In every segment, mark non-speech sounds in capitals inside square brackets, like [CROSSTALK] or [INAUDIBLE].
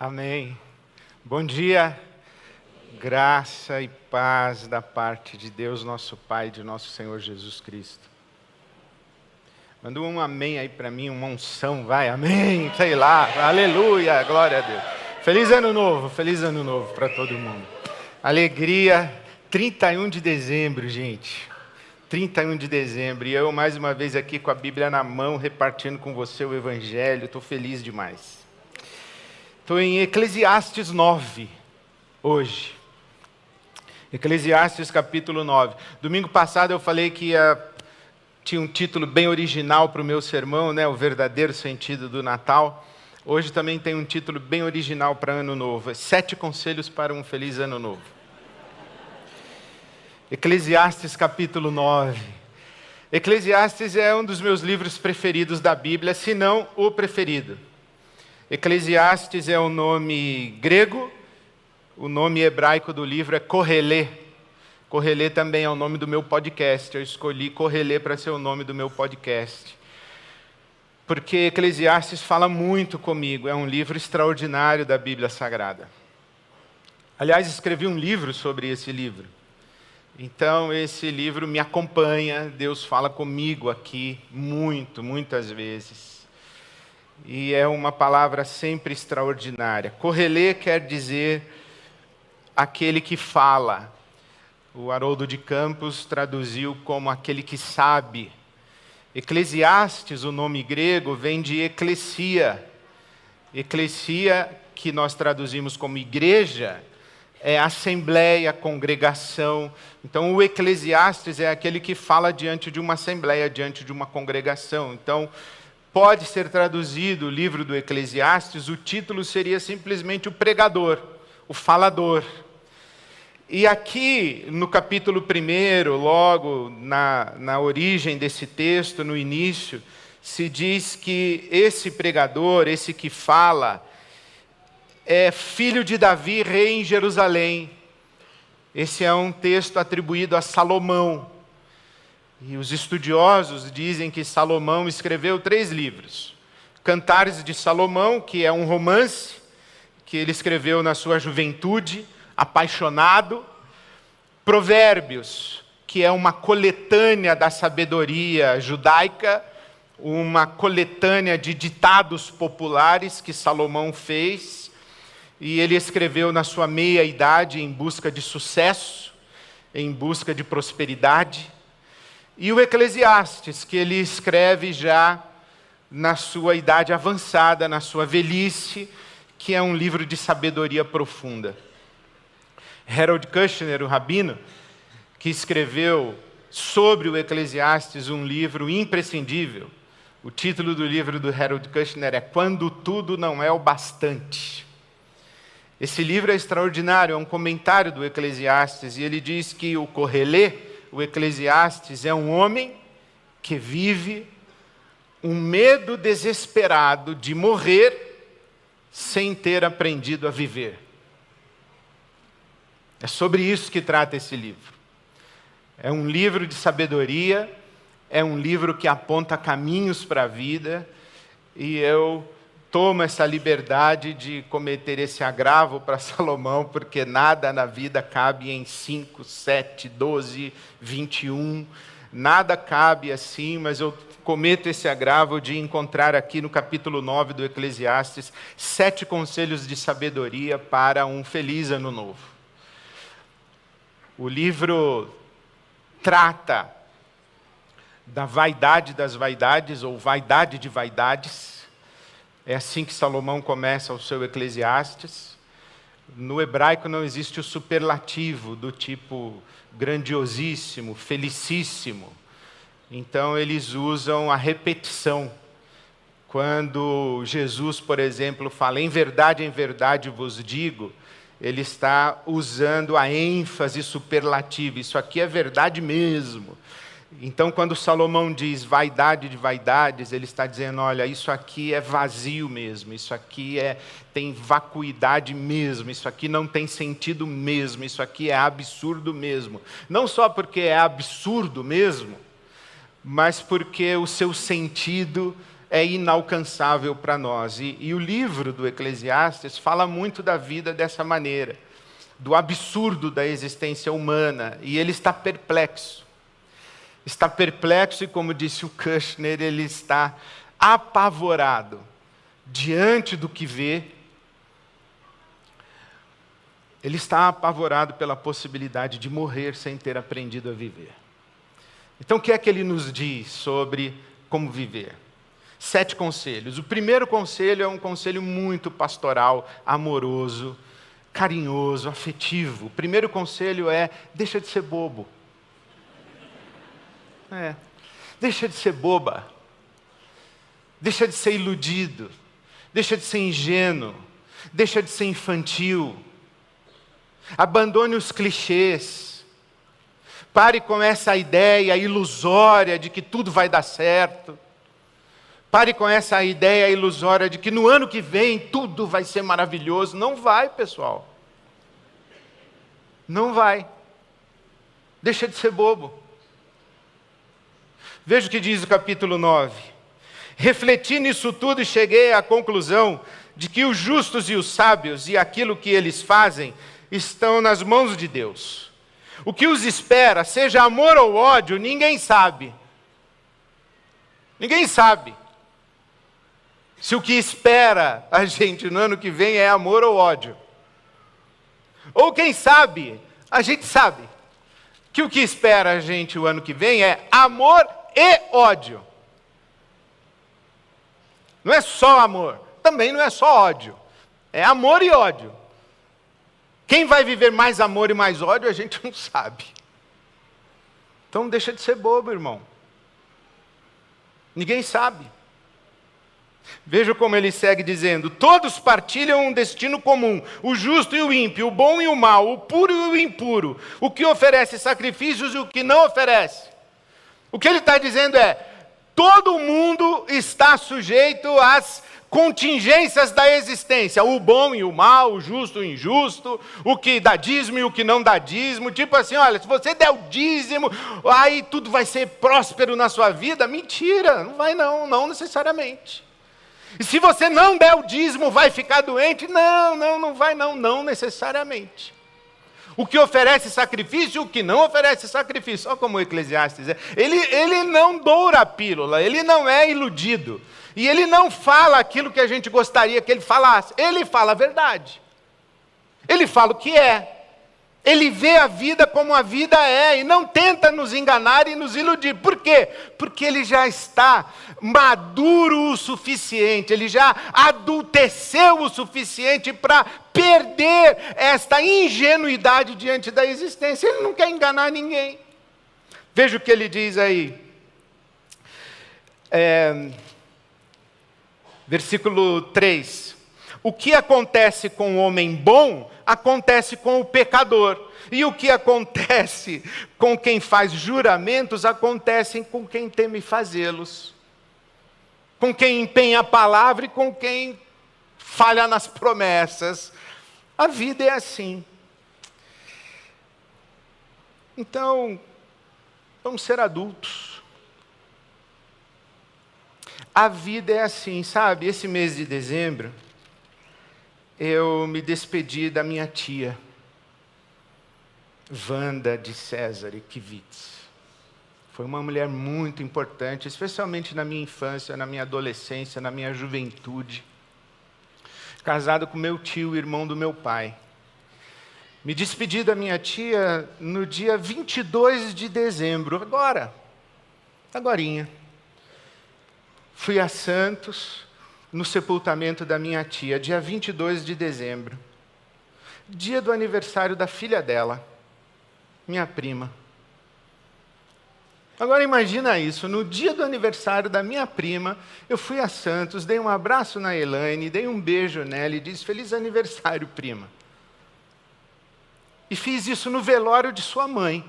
Amém. Bom dia. Graça e paz da parte de Deus, nosso Pai, de nosso Senhor Jesus Cristo. Manda um amém aí para mim, uma unção, vai, amém, sei lá, aleluia, glória a Deus. Feliz ano novo, feliz ano novo para todo mundo. Alegria, 31 de dezembro, gente. 31 de dezembro, e eu mais uma vez aqui com a Bíblia na mão, repartindo com você o Evangelho, estou feliz demais. Estou em Eclesiastes 9, hoje. Eclesiastes capítulo 9. Domingo passado eu falei que ia, tinha um título bem original para o meu sermão, né, o verdadeiro sentido do Natal. Hoje também tem um título bem original para Ano Novo: Sete Conselhos para um Feliz Ano Novo. Eclesiastes capítulo 9. Eclesiastes é um dos meus livros preferidos da Bíblia, se não o preferido. Eclesiastes é o nome grego, o nome hebraico do livro é Correlê. Correlê também é o nome do meu podcast. Eu escolhi Correlê para ser o nome do meu podcast. Porque Eclesiastes fala muito comigo, é um livro extraordinário da Bíblia Sagrada. Aliás, escrevi um livro sobre esse livro. Então, esse livro me acompanha, Deus fala comigo aqui muito, muitas vezes e é uma palavra sempre extraordinária. Correlê quer dizer aquele que fala. O Haroldo de Campos traduziu como aquele que sabe. Eclesiastes, o nome grego, vem de eclesia. Eclesia, que nós traduzimos como igreja, é assembleia, congregação. Então, o Eclesiastes é aquele que fala diante de uma assembleia, diante de uma congregação. Então, pode ser traduzido o livro do Eclesiastes, o título seria simplesmente o pregador, o falador. E aqui, no capítulo 1, logo na, na origem desse texto, no início, se diz que esse pregador, esse que fala, é filho de Davi, rei em Jerusalém. Esse é um texto atribuído a Salomão. E os estudiosos dizem que Salomão escreveu três livros: Cantares de Salomão, que é um romance que ele escreveu na sua juventude, apaixonado, Provérbios, que é uma coletânea da sabedoria judaica, uma coletânea de ditados populares que Salomão fez, e ele escreveu na sua meia idade em busca de sucesso, em busca de prosperidade. E o Eclesiastes, que ele escreve já na sua idade avançada, na sua velhice, que é um livro de sabedoria profunda. Harold Kushner, o rabino, que escreveu sobre o Eclesiastes um livro imprescindível. O título do livro do Harold Kushner é Quando Tudo Não É o Bastante. Esse livro é extraordinário, é um comentário do Eclesiastes, e ele diz que o Correlê, o Eclesiastes é um homem que vive um medo desesperado de morrer sem ter aprendido a viver. É sobre isso que trata esse livro. É um livro de sabedoria, é um livro que aponta caminhos para a vida, e eu toma essa liberdade de cometer esse agravo para [LAUGHS] Salomão, porque nada na vida cabe em 5, 7, 12, 21. Nada cabe assim, mas eu cometo esse agravo de encontrar aqui no capítulo 9 do Eclesiastes sete conselhos de sabedoria para um feliz ano novo. O livro trata da vaidade das vaidades, ou vaidade de vaidades é assim que Salomão começa o seu Eclesiastes. No hebraico não existe o superlativo do tipo grandiosíssimo, felicíssimo. Então eles usam a repetição. Quando Jesus, por exemplo, fala, em verdade, em verdade vos digo, ele está usando a ênfase superlativa. Isso aqui é verdade mesmo. Então, quando Salomão diz vaidade de vaidades, ele está dizendo: olha, isso aqui é vazio mesmo, isso aqui é, tem vacuidade mesmo, isso aqui não tem sentido mesmo, isso aqui é absurdo mesmo. Não só porque é absurdo mesmo, mas porque o seu sentido é inalcançável para nós. E, e o livro do Eclesiastes fala muito da vida dessa maneira, do absurdo da existência humana, e ele está perplexo. Está perplexo e, como disse o Kushner, ele está apavorado diante do que vê. Ele está apavorado pela possibilidade de morrer sem ter aprendido a viver. Então, o que é que ele nos diz sobre como viver? Sete conselhos. O primeiro conselho é um conselho muito pastoral, amoroso, carinhoso, afetivo. O primeiro conselho é: deixa de ser bobo. É. Deixa de ser boba. Deixa de ser iludido. Deixa de ser ingênuo. Deixa de ser infantil. Abandone os clichês. Pare com essa ideia ilusória de que tudo vai dar certo. Pare com essa ideia ilusória de que no ano que vem tudo vai ser maravilhoso. Não vai, pessoal. Não vai. Deixa de ser bobo. Veja o que diz o capítulo 9. Refleti nisso tudo e cheguei à conclusão de que os justos e os sábios e aquilo que eles fazem estão nas mãos de Deus. O que os espera, seja amor ou ódio, ninguém sabe. Ninguém sabe. Se o que espera a gente no ano que vem é amor ou ódio. Ou quem sabe, a gente sabe que o que espera a gente o ano que vem é amor e ódio. Não é só amor, também não é só ódio. É amor e ódio. Quem vai viver mais amor e mais ódio, a gente [LAUGHS] não sabe. Então deixa de ser bobo, irmão. Ninguém sabe. Veja como ele segue dizendo: todos partilham um destino comum, o justo e o ímpio, o bom e o mal, o puro e o impuro, o que oferece sacrifícios e o que não oferece. O que ele está dizendo é: todo mundo está sujeito às contingências da existência, o bom e o mal, o justo e o injusto, o que dá dízimo e o que não dá dízimo, tipo assim, olha, se você der o dízimo, aí tudo vai ser próspero na sua vida. Mentira, não vai não, não necessariamente. E se você não der o dízimo, vai ficar doente? Não, não, não vai não, não necessariamente. O que oferece sacrifício e o que não oferece sacrifício. Olha como o Eclesiastes é. Ele, ele não doura a pílula, ele não é iludido. E ele não fala aquilo que a gente gostaria que ele falasse, ele fala a verdade. Ele fala o que é. Ele vê a vida como a vida é e não tenta nos enganar e nos iludir. Por quê? Porque ele já está maduro o suficiente, ele já adulteceu o suficiente para perder esta ingenuidade diante da existência. Ele não quer enganar ninguém. Veja o que ele diz aí. É, versículo 3. O que acontece com o homem bom, acontece com o pecador. E o que acontece [LAUGHS] com quem faz juramentos, acontece com quem teme fazê-los. Com quem empenha a palavra e com quem falha nas promessas. A vida é assim. Então, vamos ser adultos. A vida é assim, sabe? Esse mês de dezembro, eu me despedi da minha tia, Wanda de César Kivitz. Foi uma mulher muito importante, especialmente na minha infância, na minha adolescência, na minha juventude. Casado com meu tio, irmão do meu pai. Me despedi da minha tia no dia 22 de dezembro, agora, agorinha. Fui a Santos no sepultamento da minha tia, dia 22 de dezembro, dia do aniversário da filha dela, minha prima. Agora imagina isso, no dia do aniversário da minha prima, eu fui a Santos, dei um abraço na Elaine, dei um beijo nela e disse: Feliz aniversário, prima. E fiz isso no velório de sua mãe.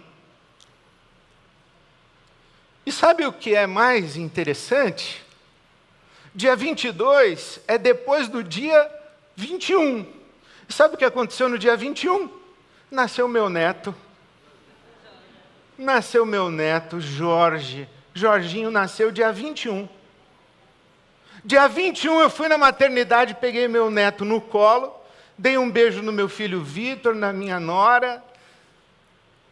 E sabe o que é mais interessante? Dia 22 é depois do dia 21. E sabe o que aconteceu no dia 21? Nasceu meu neto. Nasceu meu neto, Jorge. Jorginho nasceu dia 21. Dia 21 eu fui na maternidade, peguei meu neto no colo, dei um beijo no meu filho Vitor, na minha nora,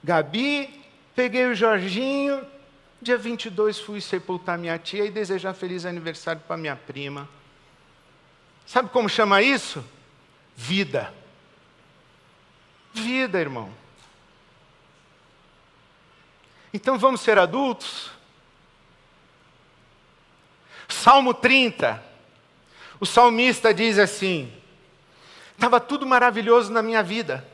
Gabi, peguei o Jorginho. Dia 22 fui sepultar minha tia e desejar feliz aniversário para minha prima. Sabe como chama isso? Vida. Vida, irmão. Então vamos ser adultos? Salmo 30. O salmista diz assim: Estava tudo maravilhoso na minha vida.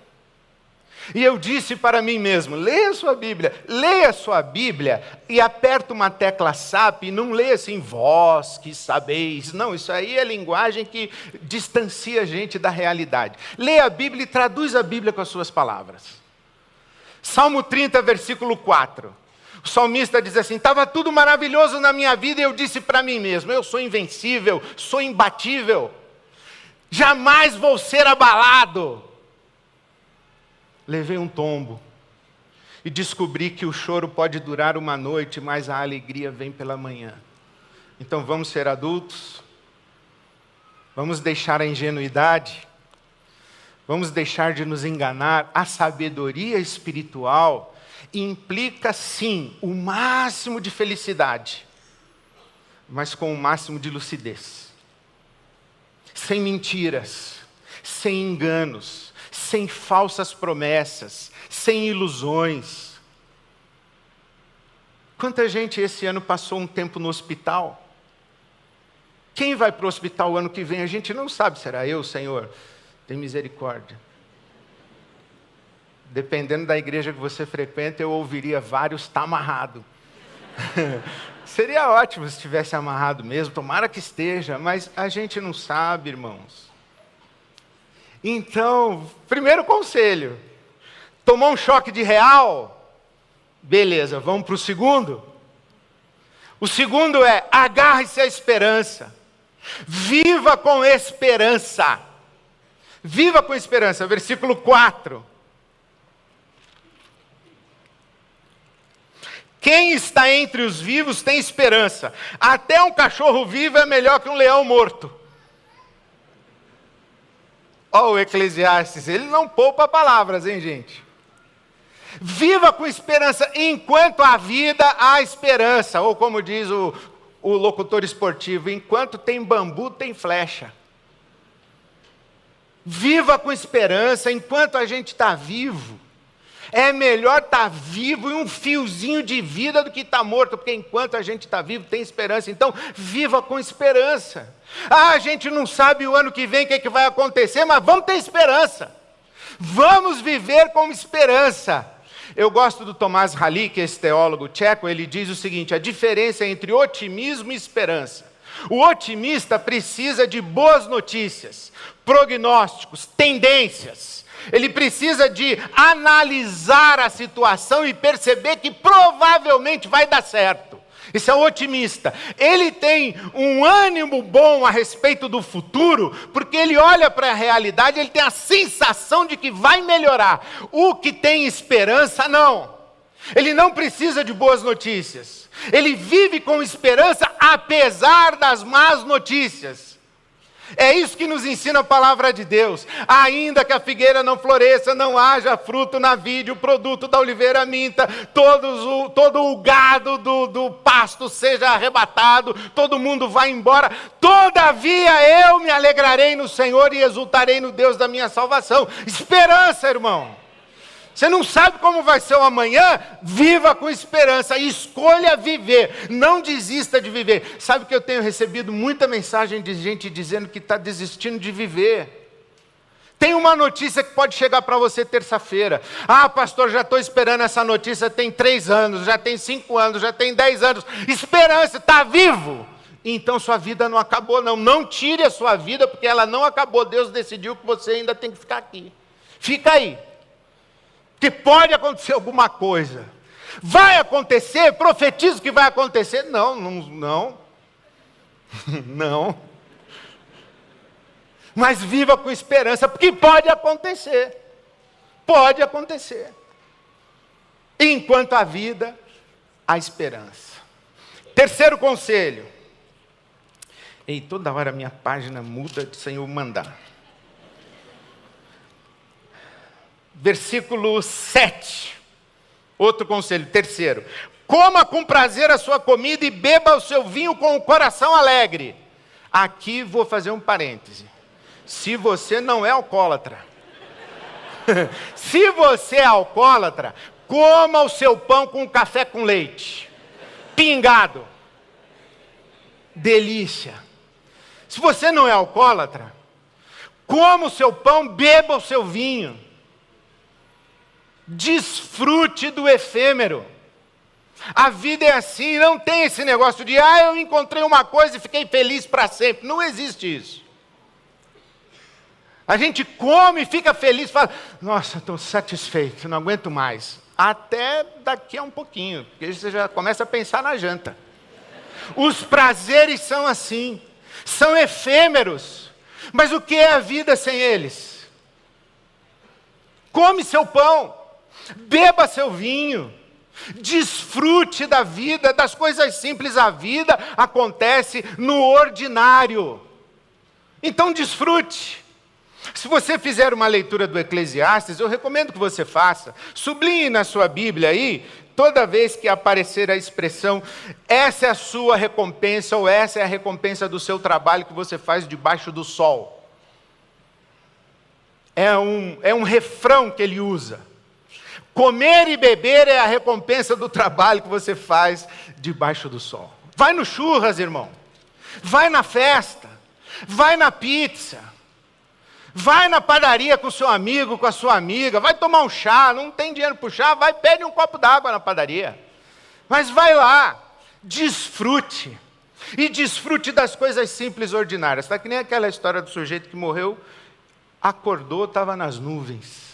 E eu disse para mim mesmo: leia a sua Bíblia, leia a sua Bíblia e aperta uma tecla SAP e não leia assim, vós que sabeis. Não, isso aí é linguagem que distancia a gente da realidade. Leia a Bíblia e traduz a Bíblia com as suas palavras. Salmo 30, versículo 4. O salmista diz assim: estava tudo maravilhoso na minha vida e eu disse para mim mesmo: eu sou invencível, sou imbatível, jamais vou ser abalado. Levei um tombo e descobri que o choro pode durar uma noite, mas a alegria vem pela manhã. Então vamos ser adultos, vamos deixar a ingenuidade, vamos deixar de nos enganar. A sabedoria espiritual implica sim o máximo de felicidade, mas com o máximo de lucidez. Sem mentiras, sem enganos, sem falsas promessas, sem ilusões. Quanta gente esse ano passou um tempo no hospital? Quem vai para o hospital o ano que vem? A gente não sabe, será eu, Senhor? Tem misericórdia. Dependendo da igreja que você frequenta, eu ouviria vários, está amarrado. [LAUGHS] Seria ótimo se estivesse amarrado mesmo, tomara que esteja, mas a gente não sabe, irmãos. Então, primeiro conselho: tomou um choque de real? Beleza, vamos para o segundo. O segundo é: agarre-se à esperança. Viva com esperança. Viva com esperança. Versículo 4. Quem está entre os vivos tem esperança. Até um cachorro vivo é melhor que um leão morto. Olha o Eclesiastes, ele não poupa palavras, hein, gente? Viva com esperança, enquanto há vida, há esperança. Ou como diz o, o locutor esportivo, enquanto tem bambu, tem flecha. Viva com esperança, enquanto a gente está vivo. É melhor estar tá vivo e um fiozinho de vida do que estar tá morto, porque enquanto a gente está vivo tem esperança. Então, viva com esperança. Ah, a gente não sabe o ano que vem o que, é que vai acontecer, mas vamos ter esperança. Vamos viver com esperança. Eu gosto do Tomás Halik, esse teólogo tcheco, ele diz o seguinte: a diferença entre otimismo e esperança. O otimista precisa de boas notícias, prognósticos, tendências. Ele precisa de analisar a situação e perceber que provavelmente vai dar certo. Isso é otimista. Ele tem um ânimo bom a respeito do futuro, porque ele olha para a realidade, ele tem a sensação de que vai melhorar. O que tem esperança, não. Ele não precisa de boas notícias. Ele vive com esperança apesar das más notícias. É isso que nos ensina a palavra de Deus. Ainda que a figueira não floresça, não haja fruto na vide, o produto da oliveira minta, todos o, todo o gado do, do pasto seja arrebatado, todo mundo vai embora. Todavia eu me alegrarei no Senhor e exultarei no Deus da minha salvação. Esperança, irmão. Você não sabe como vai ser o amanhã? Viva com esperança, escolha viver, não desista de viver. Sabe que eu tenho recebido muita mensagem de gente dizendo que está desistindo de viver. Tem uma notícia que pode chegar para você terça-feira. Ah, pastor, já estou esperando essa notícia tem três anos, já tem cinco anos, já tem dez anos. Esperança, está vivo. Então sua vida não acabou, não. Não tire a sua vida, porque ela não acabou. Deus decidiu que você ainda tem que ficar aqui. Fica aí que pode acontecer alguma coisa. Vai acontecer? Profetizo que vai acontecer? Não, não, não. [LAUGHS] não. Mas viva com esperança, porque pode acontecer. Pode acontecer. Enquanto a vida, a esperança. Terceiro conselho: Ei, toda hora minha página muda sem eu mandar. Versículo 7. Outro conselho, terceiro. Coma com prazer a sua comida e beba o seu vinho com o coração alegre. Aqui vou fazer um parêntese. Se você não é alcoólatra, [LAUGHS] se você é alcoólatra, coma o seu pão com café com leite, pingado. Delícia. Se você não é alcoólatra, coma o seu pão, beba o seu vinho. Desfrute do efêmero. A vida é assim, não tem esse negócio de, ah, eu encontrei uma coisa e fiquei feliz para sempre. Não existe isso. A gente come fica feliz, fala, nossa, estou satisfeito, não aguento mais. Até daqui a um pouquinho, porque você já começa a pensar na janta. Os prazeres são assim, são efêmeros. Mas o que é a vida sem eles? Come seu pão, beba seu vinho, desfrute da vida, das coisas simples. A vida acontece no ordinário. Então desfrute. Se você fizer uma leitura do Eclesiastes, eu recomendo que você faça. Sublinhe na sua Bíblia aí, toda vez que aparecer a expressão, essa é a sua recompensa, ou essa é a recompensa do seu trabalho que você faz debaixo do sol. É um, é um refrão que ele usa. Comer e beber é a recompensa do trabalho que você faz debaixo do sol. Vai no churras, irmão. Vai na festa. Vai na pizza. Vai na padaria com seu amigo, com a sua amiga. Vai tomar um chá. Não tem dinheiro para o chá? Vai, pede um copo d'água na padaria. Mas vai lá. Desfrute. E desfrute das coisas simples ordinárias. Está que nem aquela história do sujeito que morreu, acordou, estava nas nuvens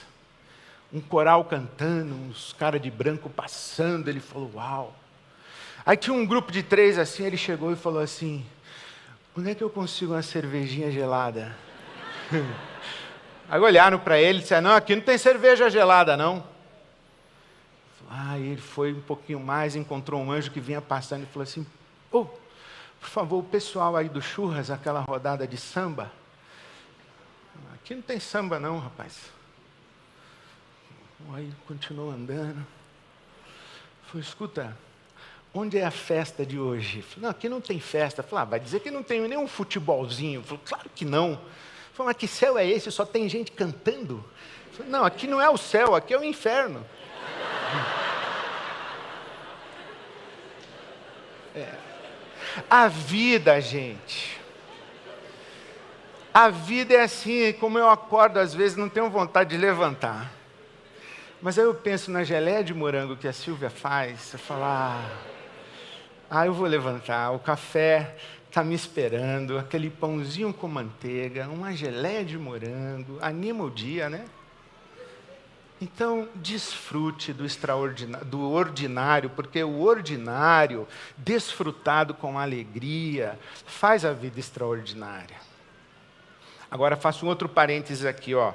um coral cantando, uns caras de branco passando, ele falou, uau. Aí tinha um grupo de três assim, ele chegou e falou assim, onde é que eu consigo uma cervejinha gelada? [LAUGHS] Aí olharam para ele e disseram, não, aqui não tem cerveja gelada não. Aí ele foi um pouquinho mais, encontrou um anjo que vinha passando e falou assim, oh, por favor, o pessoal aí do churras, aquela rodada de samba, aqui não tem samba não, rapaz. Aí continuou andando. Falei, escuta, onde é a festa de hoje? Falei, não, aqui não tem festa. Falei, ah, vai dizer que não tem nenhum futebolzinho. Falei, claro que não. Falei, mas que céu é esse? Só tem gente cantando? Falei, não, aqui não é o céu, aqui é o inferno. [LAUGHS] É. A vida, gente. A vida é assim, como eu acordo às vezes, não tenho vontade de levantar. Mas aí eu penso na geleia de morango que a Silvia faz, eu falo, ah, ah eu vou levantar, o café está me esperando, aquele pãozinho com manteiga, uma geleia de morango, anima o dia, né? Então, desfrute do extraordinário, do ordinário, porque o ordinário, desfrutado com alegria, faz a vida extraordinária. Agora faço um outro parênteses aqui, ó.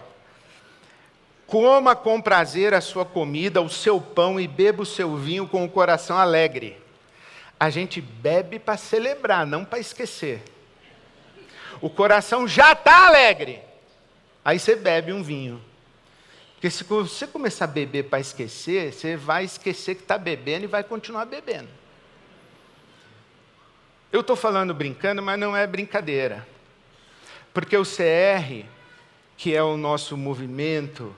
Coma com prazer a sua comida, o seu pão e beba o seu vinho com o coração alegre. A gente bebe para celebrar, não para esquecer. O coração já está alegre. Aí você bebe um vinho. Porque se você começar a beber para esquecer, você vai esquecer que está bebendo e vai continuar bebendo. Eu estou falando brincando, mas não é brincadeira. Porque o CR, que é o nosso movimento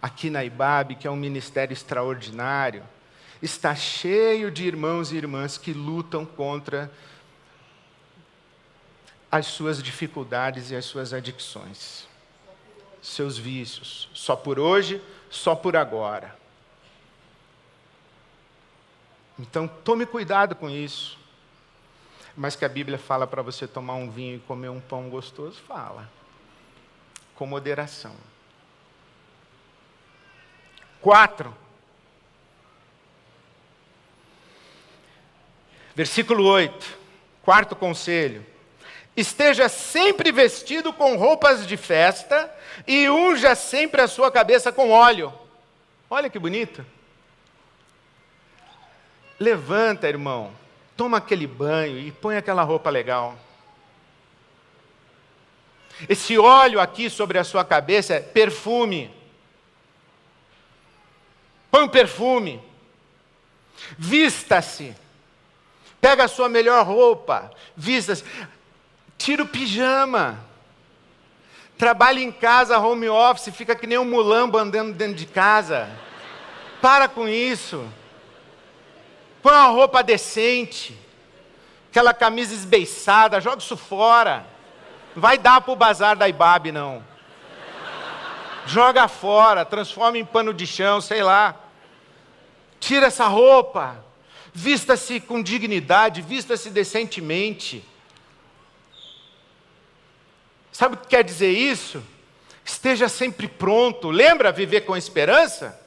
aqui na IBAB, que é um ministério extraordinário, está cheio de irmãos e irmãs que lutam contra as suas dificuldades e as suas adicções, seus vícios, só por hoje, só por agora. Então, tome cuidado com isso. Mas que a Bíblia fala para você tomar um vinho e comer um pão gostoso, fala. Com moderação. Quatro. Versículo 8. Quarto conselho. Esteja sempre vestido com roupas de festa e unja sempre a sua cabeça com óleo. Olha que bonito. Levanta, irmão, toma aquele banho e põe aquela roupa legal. Esse óleo aqui sobre a sua cabeça é perfume. Põe um perfume. Vista-se. Pega a sua melhor roupa. Vista-se. Tira o pijama. Trabalha em casa, home office, fica que nem um mulambo andando dentro de casa. Para com isso. Põe uma roupa decente. Aquela camisa esbeiçada, joga isso fora. Não vai dar para o bazar da Ibabe, não. Joga fora, transforma em pano de chão, sei lá. Tira essa roupa. Vista-se com dignidade, vista-se decentemente. Sabe o que quer dizer isso? Esteja sempre pronto. Lembra viver com esperança?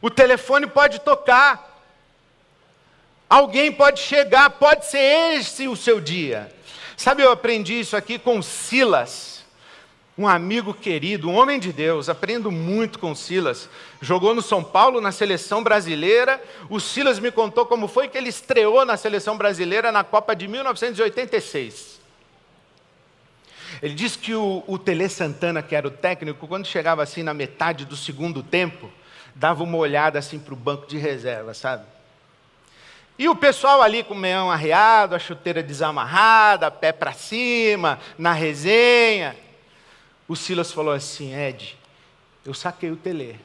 O telefone pode tocar. Alguém pode chegar, pode ser esse o seu dia. Sabe, eu aprendi isso aqui com Silas, um amigo querido, um homem de Deus. Aprendo muito com Silas. Jogou no São Paulo na seleção brasileira. O Silas me contou como foi que ele estreou na seleção brasileira na Copa de 1986. Ele diz que o, o Tele Santana, que era o técnico, quando chegava assim na metade do segundo tempo, dava uma olhada assim para o banco de reserva, sabe? E o pessoal ali com o meião arreado, a chuteira desamarrada, pé para cima, na resenha. O Silas falou assim: Ed, eu saquei o Tele.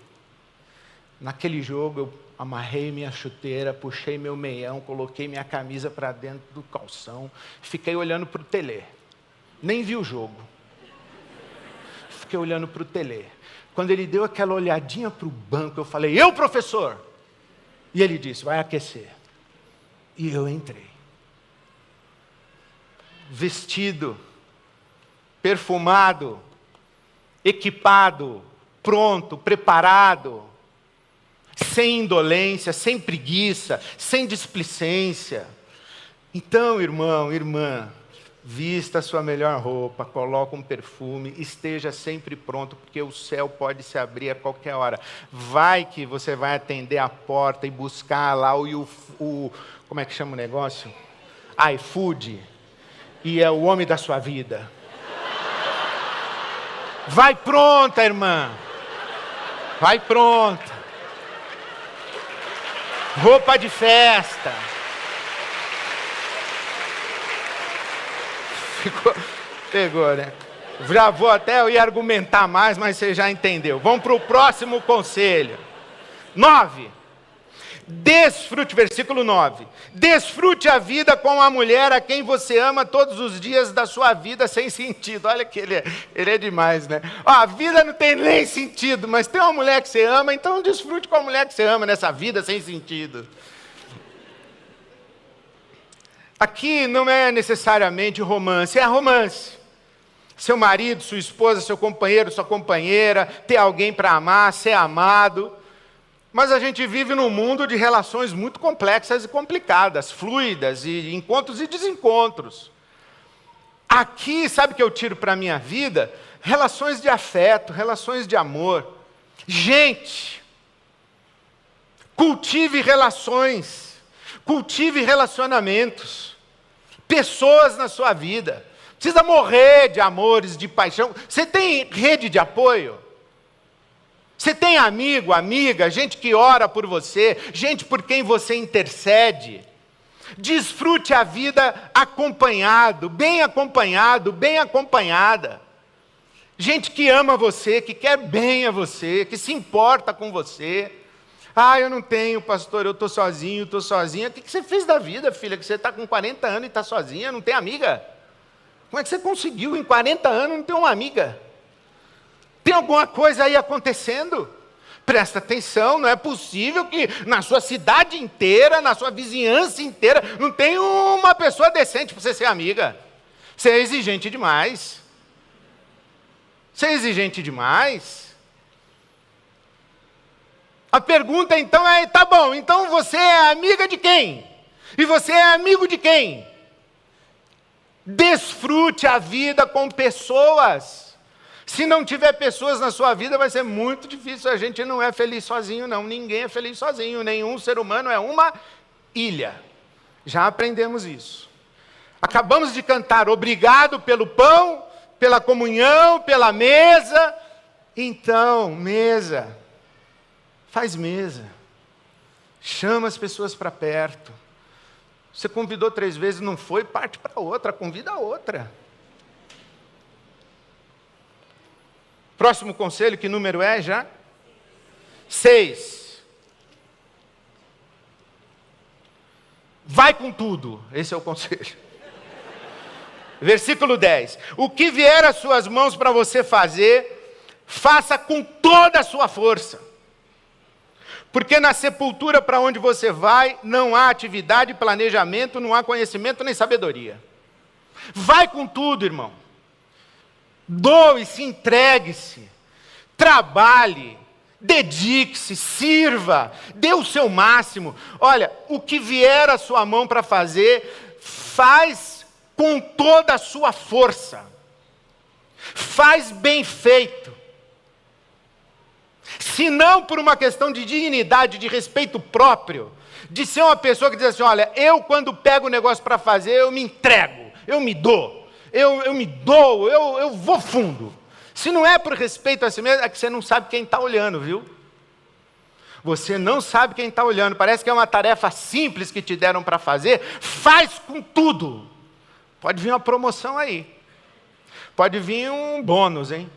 Naquele jogo eu amarrei minha chuteira, puxei meu meião, coloquei minha camisa para dentro do calção, fiquei olhando para o Tele nem vi o jogo. Fiquei olhando para o tele. Quando ele deu aquela olhadinha para o banco, eu falei: Eu, professor! E ele disse: Vai aquecer. E eu entrei. Vestido, perfumado, equipado, pronto, preparado, sem indolência, sem preguiça, sem displicência. Então, irmão, irmã, Vista a sua melhor roupa, coloque um perfume, esteja sempre pronto, porque o céu pode se abrir a qualquer hora. Vai que você vai atender a porta e buscar lá o, o, o como é que chama o negócio? iFood. E é o homem da sua vida. Vai pronta, irmã. Vai pronta. Roupa de festa. Ficou, pegou, né? Já vou até, eu ia argumentar mais, mas você já entendeu. Vamos para o próximo conselho. 9. Desfrute, versículo 9. Desfrute a vida com a mulher a quem você ama todos os dias da sua vida sem sentido. Olha que ele é, ele é demais, né? Ó, a vida não tem nem sentido, mas tem uma mulher que você ama, então desfrute com a mulher que você ama nessa vida sem sentido. Aqui não é necessariamente romance, é romance. Seu marido, sua esposa, seu companheiro, sua companheira, ter alguém para amar, ser amado. Mas a gente vive num mundo de relações muito complexas e complicadas, fluidas, e encontros e desencontros. Aqui, sabe o que eu tiro para a minha vida? Relações de afeto, relações de amor. Gente, cultive relações, cultive relacionamentos pessoas na sua vida. Precisa morrer de amores, de paixão. Você tem rede de apoio? Você tem amigo, amiga, gente que ora por você, gente por quem você intercede. Desfrute a vida acompanhado, bem acompanhado, bem acompanhada. Gente que ama você, que quer bem a você, que se importa com você. Ah, eu não tenho, pastor, eu estou sozinho, estou sozinha. O que você fez da vida, filha? Que você está com 40 anos e está sozinha, não tem amiga? Como é que você conseguiu em 40 anos não ter uma amiga? Tem alguma coisa aí acontecendo? Presta atenção, não é possível que na sua cidade inteira, na sua vizinhança inteira, não tenha uma pessoa decente para você ser amiga. Você é exigente demais. Você é exigente demais. A pergunta então é: tá bom, então você é amiga de quem? E você é amigo de quem? Desfrute a vida com pessoas. Se não tiver pessoas na sua vida, vai ser muito difícil. A gente não é feliz sozinho, não. Ninguém é feliz sozinho. Nenhum ser humano é uma ilha. Já aprendemos isso. Acabamos de cantar: Obrigado pelo pão, pela comunhão, pela mesa. Então, mesa. Faz mesa. Chama as pessoas para perto. Você convidou três vezes, não foi, parte para outra, convida a outra. Próximo conselho, que número é já? Seis. Vai com tudo. Esse é o conselho. [LAUGHS] Versículo 10. O que vier às suas mãos para você fazer, faça com toda a sua força. Porque na sepultura para onde você vai, não há atividade, planejamento, não há conhecimento nem sabedoria. Vai com tudo, irmão. Doe-se, entregue-se, trabalhe, dedique-se, sirva, dê o seu máximo. Olha, o que vier à sua mão para fazer, faz com toda a sua força. Faz bem feito. Se não por uma questão de dignidade, de respeito próprio, de ser uma pessoa que diz assim: olha, eu quando pego o negócio para fazer, eu me entrego, eu me dou, eu, eu me dou, eu, eu vou fundo. Se não é por respeito a si mesmo, é que você não sabe quem está olhando, viu? Você não sabe quem está olhando. Parece que é uma tarefa simples que te deram para fazer. Faz com tudo. Pode vir uma promoção aí. Pode vir um bônus, hein?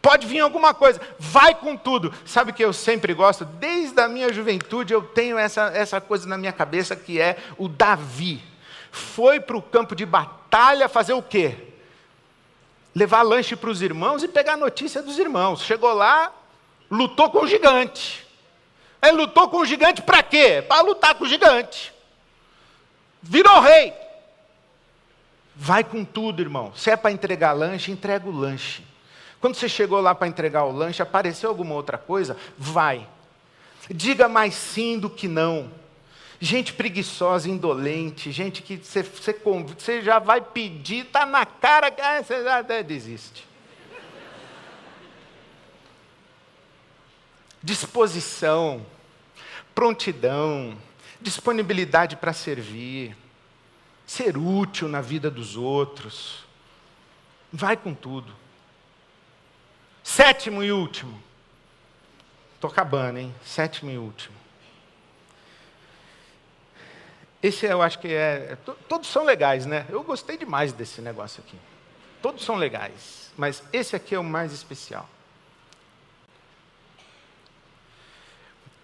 Pode vir alguma coisa. Vai com tudo. Sabe que eu sempre gosto? Desde a minha juventude eu tenho essa, essa coisa na minha cabeça que é o Davi. Foi para o campo de batalha fazer o quê? Levar lanche para os irmãos e pegar a notícia dos irmãos. Chegou lá, lutou com o gigante. Ele lutou com o gigante para quê? Para lutar com o gigante. Virou rei. Vai com tudo, irmão. Se é para entregar lanche, entrega o lanche. Quando você chegou lá para entregar o lanche, apareceu alguma outra coisa? Vai. Diga mais sim do que não. Gente preguiçosa, indolente, gente que você, já vai pedir, está na cara, ah, você já desiste. Disposição, prontidão, disponibilidade para servir, ser útil na vida dos outros. Vai com tudo. Sétimo e último. Estou acabando, hein? Sétimo e último. Esse eu acho que é. Todos são legais, né? Eu gostei demais desse negócio aqui. Todos são legais. Mas esse aqui é o mais especial.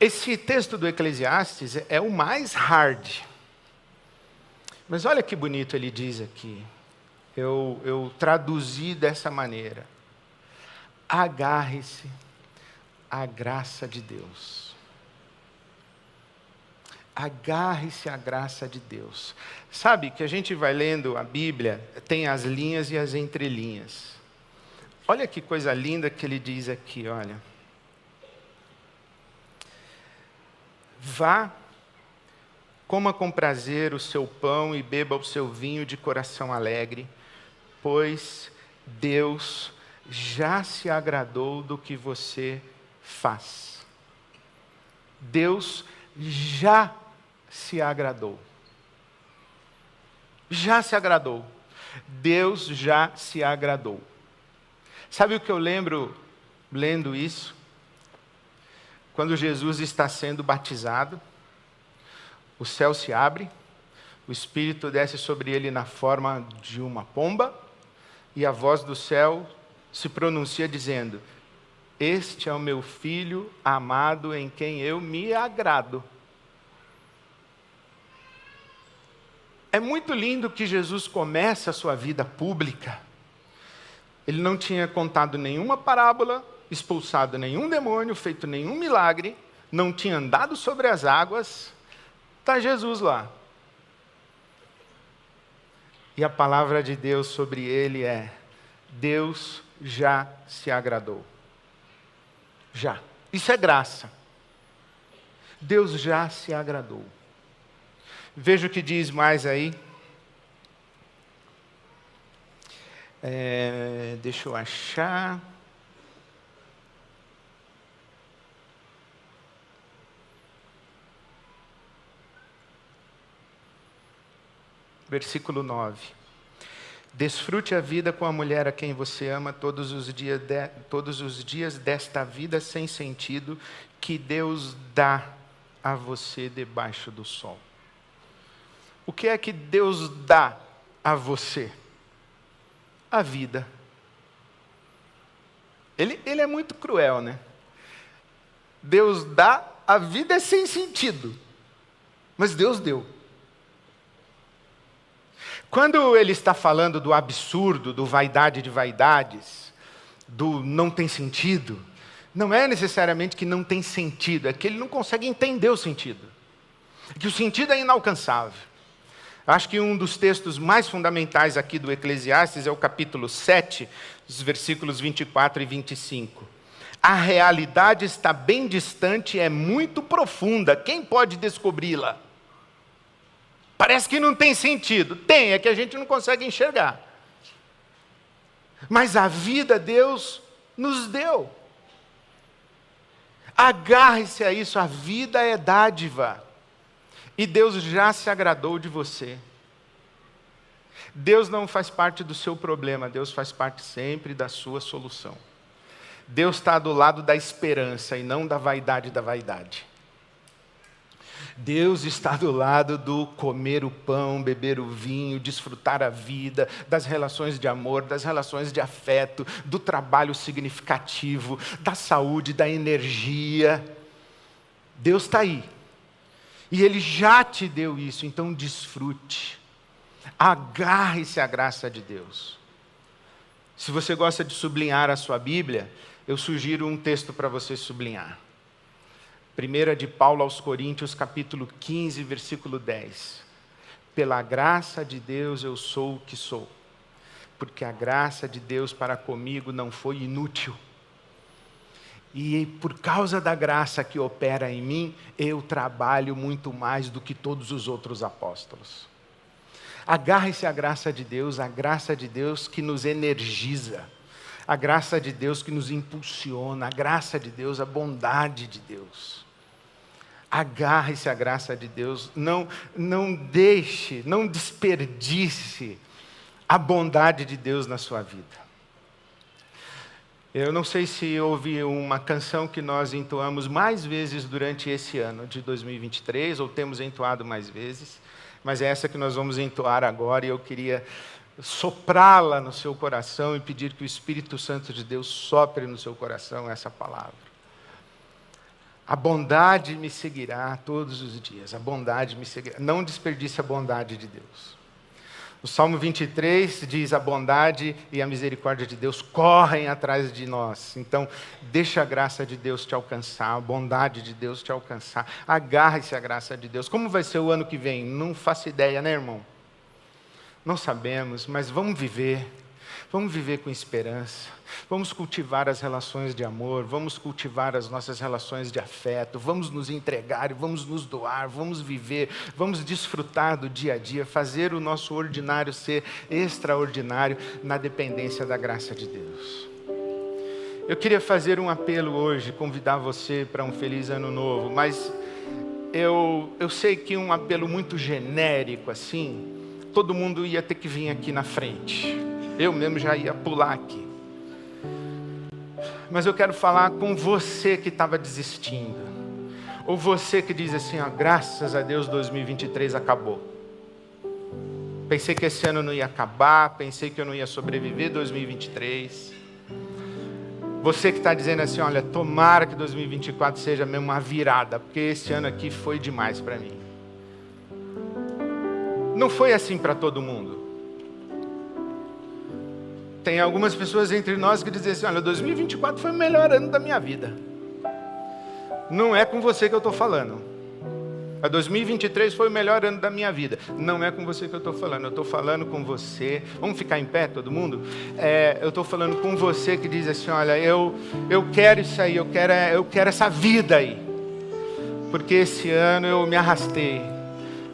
Esse texto do Eclesiastes é o mais hard. Mas olha que bonito ele diz aqui. Eu, eu traduzi dessa maneira. Agarre-se à graça de Deus. Agarre-se à graça de Deus. Sabe que a gente vai lendo a Bíblia, tem as linhas e as entrelinhas. Olha que coisa linda que ele diz aqui, olha. Vá, coma com prazer o seu pão e beba o seu vinho de coração alegre, pois Deus já se agradou do que você faz. Deus já se agradou. Já se agradou. Deus já se agradou. Sabe o que eu lembro lendo isso? Quando Jesus está sendo batizado, o céu se abre, o Espírito desce sobre ele na forma de uma pomba, e a voz do céu se pronuncia dizendo: Este é o meu filho amado em quem eu me agrado. É muito lindo que Jesus comece a sua vida pública. Ele não tinha contado nenhuma parábola, expulsado nenhum demônio, feito nenhum milagre, não tinha andado sobre as águas, está Jesus lá. E a palavra de Deus sobre ele é: Deus já se agradou. Já. Isso é graça. Deus já se agradou. Veja o que diz mais aí. É, deixa eu achar. Versículo 9. Desfrute a vida com a mulher a quem você ama todos os de, todos os dias desta vida sem sentido que Deus dá a você debaixo do sol. O que é que Deus dá a você? A vida. Ele, ele é muito cruel, né? Deus dá, a vida é sem sentido, mas Deus deu. Quando ele está falando do absurdo, do vaidade de vaidades, do não tem sentido, não é necessariamente que não tem sentido, é que ele não consegue entender o sentido. É que o sentido é inalcançável. Acho que um dos textos mais fundamentais aqui do Eclesiastes é o capítulo 7, os versículos 24 e 25. A realidade está bem distante, é muito profunda. Quem pode descobri-la? Parece que não tem sentido. Tem, é que a gente não consegue enxergar. Mas a vida Deus nos deu. Agarre-se a isso, a vida é dádiva. E Deus já se agradou de você. Deus não faz parte do seu problema, Deus faz parte sempre da sua solução. Deus está do lado da esperança e não da vaidade da vaidade. Deus está do lado do comer o pão, beber o vinho, desfrutar a vida, das relações de amor, das relações de afeto, do trabalho significativo, da saúde, da energia. Deus está aí. E Ele já te deu isso, então desfrute. Agarre-se à graça de Deus. Se você gosta de sublinhar a sua Bíblia, eu sugiro um texto para você sublinhar. Primeira de Paulo aos Coríntios, capítulo 15, versículo 10. Pela graça de Deus eu sou o que sou, porque a graça de Deus para comigo não foi inútil. E por causa da graça que opera em mim, eu trabalho muito mais do que todos os outros apóstolos. Agarre-se à graça de Deus, a graça de Deus que nos energiza, a graça de Deus que nos impulsiona, a graça de Deus, a bondade de Deus. Agarre-se à graça de Deus, não, não deixe, não desperdice a bondade de Deus na sua vida. Eu não sei se houve uma canção que nós entoamos mais vezes durante esse ano de 2023, ou temos entoado mais vezes, mas é essa que nós vamos entoar agora e eu queria soprá-la no seu coração e pedir que o Espírito Santo de Deus sopre no seu coração essa palavra. A bondade me seguirá todos os dias. A bondade me seguirá. Não desperdice a bondade de Deus. O Salmo 23 diz: A bondade e a misericórdia de Deus correm atrás de nós. Então, deixa a graça de Deus te alcançar, a bondade de Deus te alcançar. Agarre-se à graça de Deus. Como vai ser o ano que vem? Não faço ideia, né, irmão? Não sabemos, mas vamos viver Vamos viver com esperança. Vamos cultivar as relações de amor, vamos cultivar as nossas relações de afeto, vamos nos entregar, vamos nos doar, vamos viver, vamos desfrutar do dia a dia, fazer o nosso ordinário ser extraordinário na dependência da graça de Deus. Eu queria fazer um apelo hoje, convidar você para um feliz ano novo, mas eu, eu sei que um apelo muito genérico assim, todo mundo ia ter que vir aqui na frente. Eu mesmo já ia pular aqui. Mas eu quero falar com você que estava desistindo. Ou você que diz assim: ó, graças a Deus 2023 acabou. Pensei que esse ano não ia acabar, pensei que eu não ia sobreviver 2023. Você que está dizendo assim: olha, tomara que 2024 seja mesmo uma virada, porque esse ano aqui foi demais para mim. Não foi assim para todo mundo tem algumas pessoas entre nós que dizem assim: olha, 2024 foi o melhor ano da minha vida. Não é com você que eu estou falando. A 2023 foi o melhor ano da minha vida. Não é com você que eu estou falando. Eu estou falando com você. Vamos ficar em pé, todo mundo? É, eu estou falando com você que diz assim: olha, eu, eu quero isso aí, eu quero, eu quero essa vida aí. Porque esse ano eu me arrastei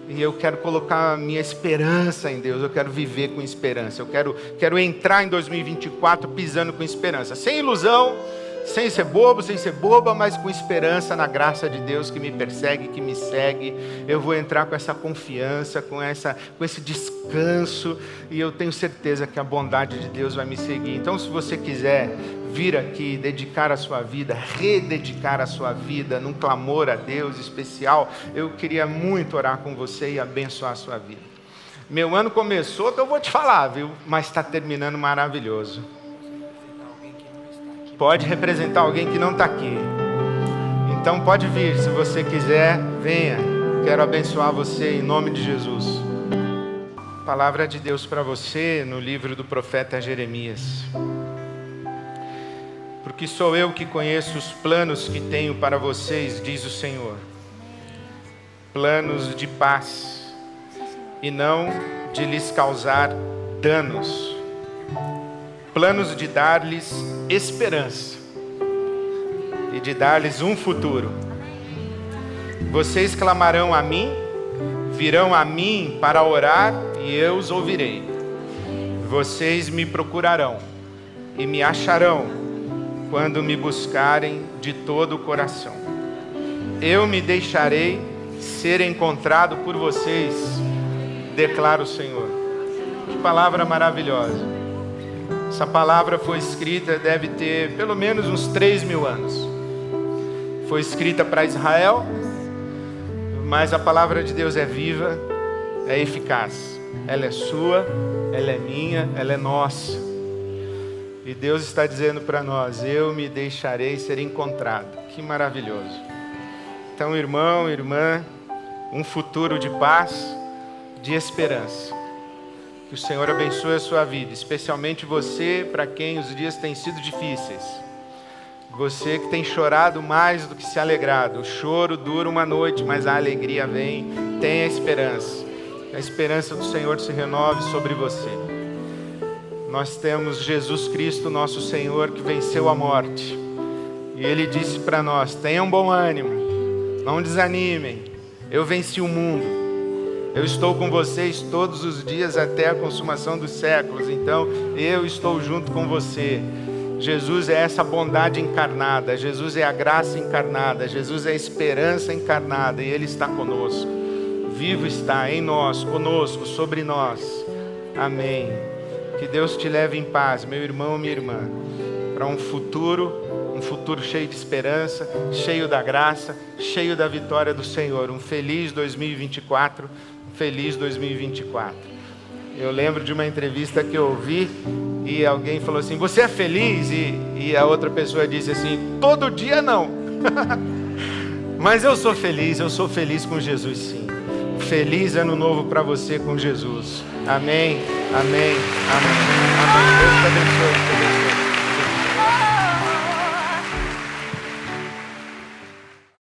e eu quero colocar a minha esperança em Deus, eu quero viver com esperança, eu quero, quero entrar em 2024 pisando com esperança, sem ilusão, sem ser bobo, sem ser boba, mas com esperança na graça de Deus que me persegue, que me segue. Eu vou entrar com essa confiança, com, essa, com esse descanso, e eu tenho certeza que a bondade de Deus vai me seguir. Então, se você quiser vir aqui, dedicar a sua vida, rededicar a sua vida num clamor a Deus especial, eu queria muito orar com você e abençoar a sua vida. Meu ano começou, que eu vou te falar, viu? Mas está terminando maravilhoso. Pode representar alguém que não está aqui. Então pode vir, se você quiser, venha. Quero abençoar você em nome de Jesus. Palavra de Deus para você no livro do profeta Jeremias porque sou eu que conheço os planos que tenho para vocês, diz o Senhor. Planos de paz e não de lhes causar danos. Planos de dar-lhes esperança e de dar-lhes um futuro. Vocês clamarão a mim, virão a mim para orar e eu os ouvirei. Vocês me procurarão e me acharão quando me buscarem de todo o coração. Eu me deixarei ser encontrado por vocês, declara o Senhor. Que palavra maravilhosa. Essa palavra foi escrita, deve ter pelo menos uns três mil anos. Foi escrita para Israel, mas a palavra de Deus é viva, é eficaz. Ela é sua, ela é minha, ela é nossa. E Deus está dizendo para nós: Eu me deixarei ser encontrado. Que maravilhoso. Então, irmão, irmã, um futuro de paz, de esperança. Que o Senhor abençoe a sua vida, especialmente você, para quem os dias têm sido difíceis. Você que tem chorado mais do que se alegrado. O choro dura uma noite, mas a alegria vem. Tenha esperança. A esperança do Senhor se renove sobre você nós temos Jesus Cristo, nosso Senhor, que venceu a morte. E ele disse para nós: tenham bom ânimo, não desanimem. Eu venci o mundo. Eu estou com vocês todos os dias até a consumação dos séculos. Então, eu estou junto com você. Jesus é essa bondade encarnada, Jesus é a graça encarnada, Jesus é a esperança encarnada e Ele está conosco. Vivo está em nós, conosco, sobre nós. Amém. Que Deus te leve em paz, meu irmão, minha irmã, para um futuro, um futuro cheio de esperança, cheio da graça, cheio da vitória do Senhor. Um feliz 2024, um feliz 2024. Eu lembro de uma entrevista que eu ouvi e alguém falou assim: Você é feliz? E, e a outra pessoa disse assim: Todo dia não. [LAUGHS] Mas eu sou feliz, eu sou feliz com Jesus sim. Feliz ano novo para você com Jesus. Amém, amém, amém. Amém. Deus te abençoe.